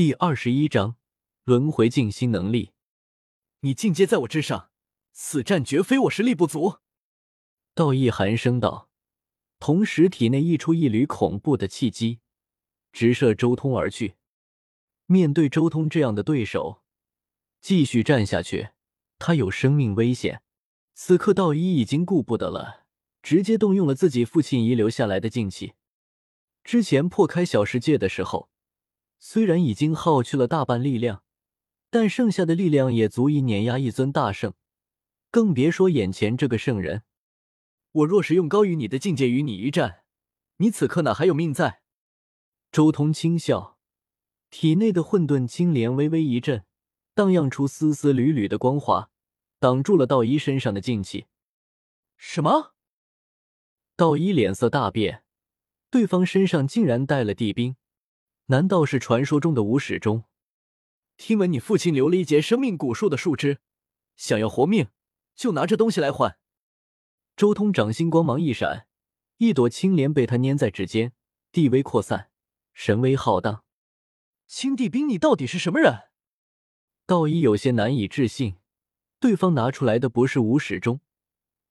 第二十一章轮回静心能力。你境界在我之上，此战绝非我实力不足。道义寒声道，同时体内溢出一缕恐怖的气机，直射周通而去。面对周通这样的对手，继续战下去，他有生命危险。此刻道一已经顾不得了，直接动用了自己父亲遗留下来的静气。之前破开小世界的时候。虽然已经耗去了大半力量，但剩下的力量也足以碾压一尊大圣，更别说眼前这个圣人。我若是用高于你的境界与你一战，你此刻哪还有命在？周通轻笑，体内的混沌青莲微微一震，荡漾出丝丝缕缕的光华，挡住了道一身上的劲气。什么？道一脸色大变，对方身上竟然带了地冰。难道是传说中的无始钟？听闻你父亲留了一截生命古树的树枝，想要活命，就拿这东西来换。周通掌心光芒一闪，一朵青莲被他捏在指尖，地威扩散，神威浩荡。青帝兵，你到底是什么人？道一有些难以置信，对方拿出来的不是无始钟，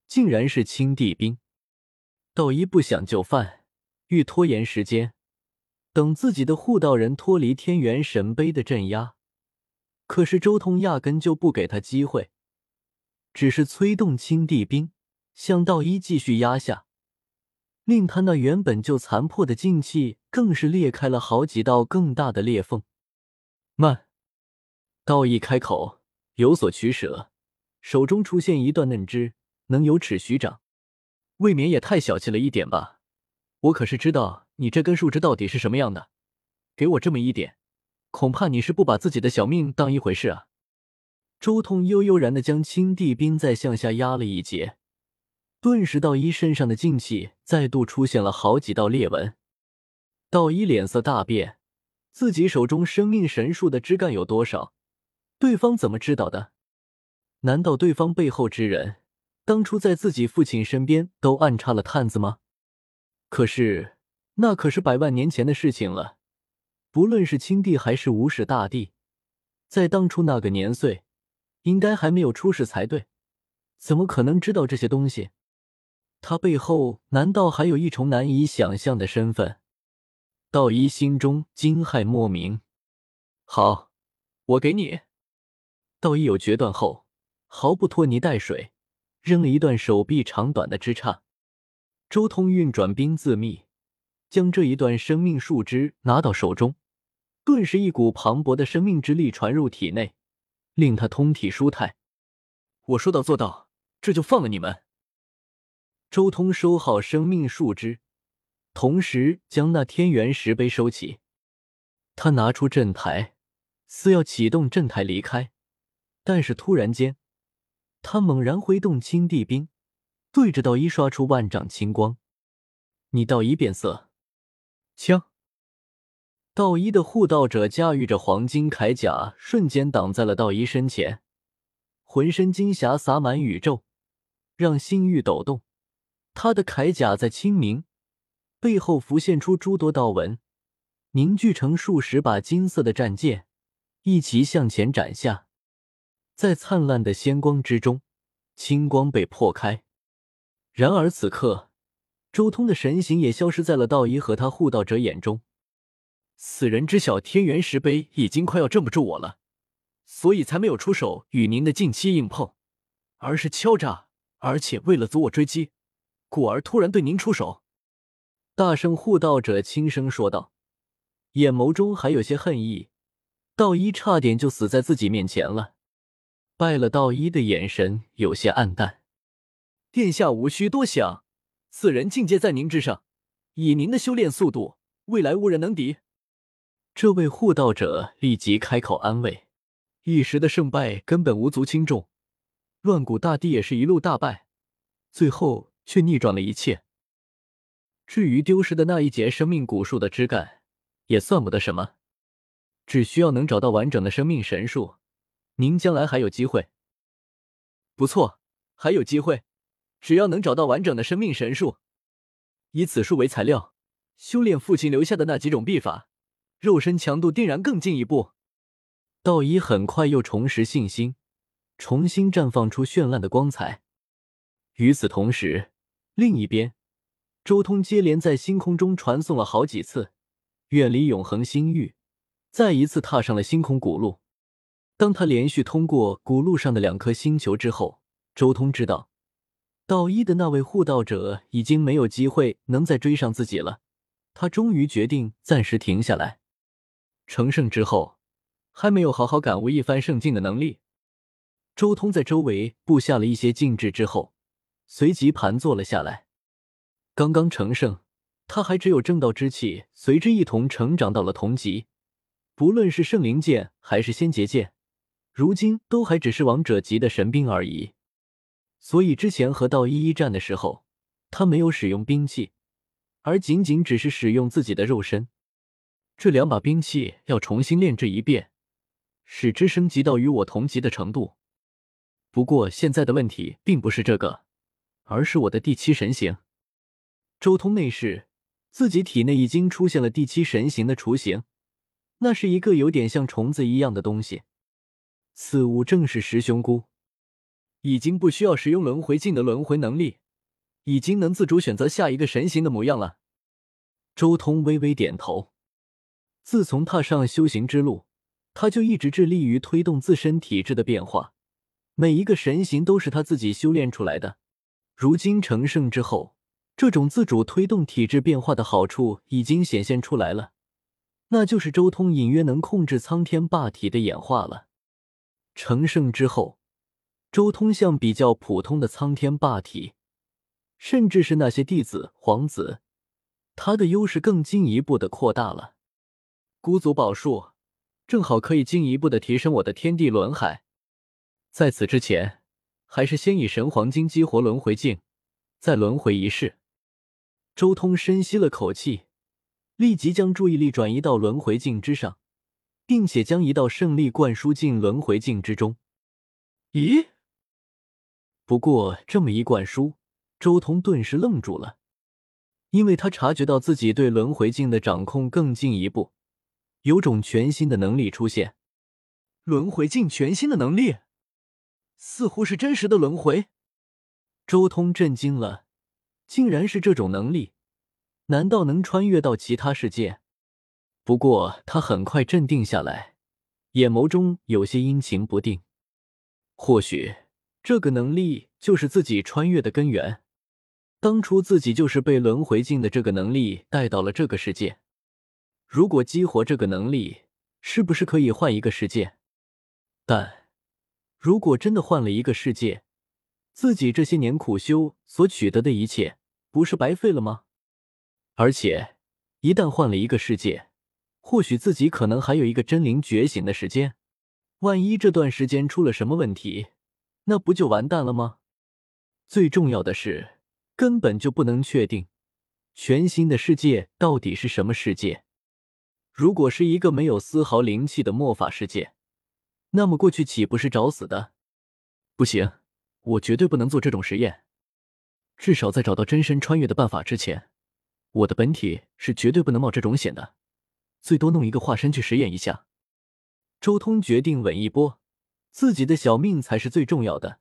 竟然是青帝兵。道一不想就范，欲拖延时间。等自己的护道人脱离天元神杯的镇压，可是周通压根就不给他机会，只是催动青帝兵向道一继续压下，令他那原本就残破的劲气更是裂开了好几道更大的裂缝。慢，道一开口有所取舍，手中出现一段嫩枝，能有尺许长，未免也太小气了一点吧？我可是知道。你这根树枝到底是什么样的？给我这么一点，恐怕你是不把自己的小命当一回事啊！周通悠悠然的将青帝兵再向下压了一截，顿时道一身上的劲气再度出现了好几道裂纹。道一脸色大变，自己手中生命神树的枝干有多少？对方怎么知道的？难道对方背后之人当初在自己父亲身边都暗插了探子吗？可是。那可是百万年前的事情了，不论是青帝还是无始大帝，在当初那个年岁，应该还没有出世才对，怎么可能知道这些东西？他背后难道还有一重难以想象的身份？道一心中惊骇莫名。好，我给你。道一有决断后，毫不拖泥带水，扔了一段手臂长短的枝杈。周通运转冰自秘。将这一段生命树枝拿到手中，顿时一股磅礴的生命之力传入体内，令他通体舒泰。我说到做到，这就放了你们。周通收好生命树枝，同时将那天元石碑收起。他拿出阵台，似要启动阵台离开，但是突然间，他猛然挥动青帝兵，对着道一刷出万丈青光。你道一变色。枪！道一的护道者驾驭着黄金铠甲，瞬间挡在了道一身前，浑身金霞洒满宇宙，让星域抖动。他的铠甲在清明，背后浮现出诸多道纹，凝聚成数十把金色的战剑，一齐向前斩下。在灿烂的仙光之中，青光被破开。然而此刻。周通的神形也消失在了道一和他护道者眼中。此人知晓天元石碑已经快要镇不住我了，所以才没有出手与您的近期硬碰，而是敲诈，而且为了阻我追击，故而突然对您出手。大圣护道者轻声说道，眼眸中还有些恨意。道一差点就死在自己面前了。拜了道一的眼神有些暗淡。殿下无需多想。此人境界在您之上，以您的修炼速度，未来无人能敌。这位护道者立即开口安慰：“一时的胜败根本无足轻重，乱古大帝也是一路大败，最后却逆转了一切。至于丢失的那一截生命古树的枝干，也算不得什么，只需要能找到完整的生命神树，您将来还有机会。不错，还有机会。”只要能找到完整的生命神树，以此树为材料，修炼父亲留下的那几种秘法，肉身强度定然更进一步。道一很快又重拾信心，重新绽放出绚烂的光彩。与此同时，另一边，周通接连在星空中传送了好几次，远离永恒星域，再一次踏上了星空古路。当他连续通过古路上的两颗星球之后，周通知道，道一的那位护道者已经没有机会能再追上自己了。他终于决定暂时停下来。成圣之后，还没有好好感悟一番圣境的能力。周通在周围布下了一些禁制之后，随即盘坐了下来。刚刚成圣，他还只有正道之气，随之一同成长到了同级。不论是圣灵剑还是仙劫剑，如今都还只是王者级的神兵而已。所以之前和道一一战的时候，他没有使用兵器。而仅仅只是使用自己的肉身，这两把兵器要重新炼制一遍，使之升级到与我同级的程度。不过现在的问题并不是这个，而是我的第七神形。周通内视，自己体内已经出现了第七神形的雏形，那是一个有点像虫子一样的东西。此物正是石雄菇，已经不需要使用轮回镜的轮回能力。已经能自主选择下一个神形的模样了。周通微微点头。自从踏上修行之路，他就一直致力于推动自身体质的变化。每一个神形都是他自己修炼出来的。如今成圣之后，这种自主推动体质变化的好处已经显现出来了，那就是周通隐约能控制苍天霸体的演化了。成圣之后，周通像比较普通的苍天霸体。甚至是那些弟子、皇子，他的优势更进一步的扩大了。孤族宝术正好可以进一步的提升我的天地轮海。在此之前，还是先以神黄金激活轮回镜，再轮回一世。周通深吸了口气，立即将注意力转移到轮回镜之上，并且将一道圣力灌输进轮回镜之中。咦？不过这么一灌输。周通顿时愣住了，因为他察觉到自己对轮回镜的掌控更进一步，有种全新的能力出现。轮回镜全新的能力，似乎是真实的轮回。周通震惊了，竟然是这种能力，难道能穿越到其他世界？不过他很快镇定下来，眼眸中有些阴晴不定。或许这个能力就是自己穿越的根源。当初自己就是被轮回境的这个能力带到了这个世界。如果激活这个能力，是不是可以换一个世界？但如果真的换了一个世界，自己这些年苦修所取得的一切，不是白费了吗？而且，一旦换了一个世界，或许自己可能还有一个真灵觉醒的时间。万一这段时间出了什么问题，那不就完蛋了吗？最重要的是。根本就不能确定，全新的世界到底是什么世界。如果是一个没有丝毫灵气的魔法世界，那么过去岂不是找死的？不行，我绝对不能做这种实验。至少在找到真身穿越的办法之前，我的本体是绝对不能冒这种险的。最多弄一个化身去实验一下。周通决定稳一波，自己的小命才是最重要的，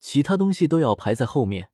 其他东西都要排在后面。